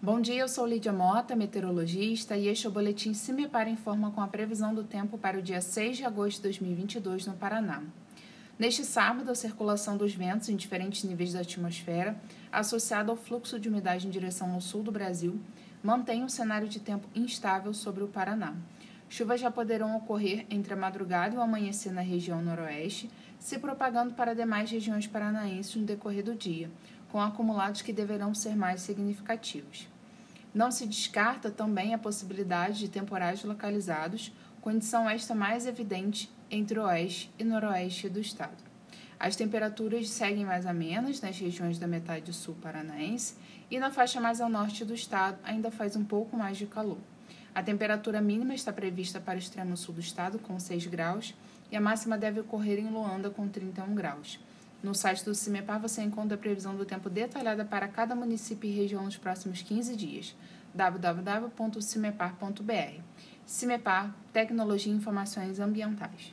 Bom dia, eu sou Lídia Mota, meteorologista, e este é o boletim Cimepar Informa com a previsão do tempo para o dia 6 de agosto de 2022 no Paraná. Neste sábado, a circulação dos ventos em diferentes níveis da atmosfera, associada ao fluxo de umidade em direção ao sul do Brasil, mantém um cenário de tempo instável sobre o Paraná. Chuvas já poderão ocorrer entre a madrugada e o amanhecer na região noroeste, se propagando para demais regiões paranaenses no decorrer do dia, com acumulados que deverão ser mais significativos. Não se descarta também a possibilidade de temporais localizados, condição esta mais evidente entre oeste e noroeste do estado. As temperaturas seguem mais amenas nas regiões da metade sul paranaense e na faixa mais ao norte do estado ainda faz um pouco mais de calor. A temperatura mínima está prevista para o extremo sul do estado, com 6 graus, e a máxima deve ocorrer em Luanda, com 31 graus. No site do CIMEPAR você encontra a previsão do tempo detalhada para cada município e região nos próximos 15 dias. www.cimepar.br CIMEPAR Tecnologia e Informações Ambientais.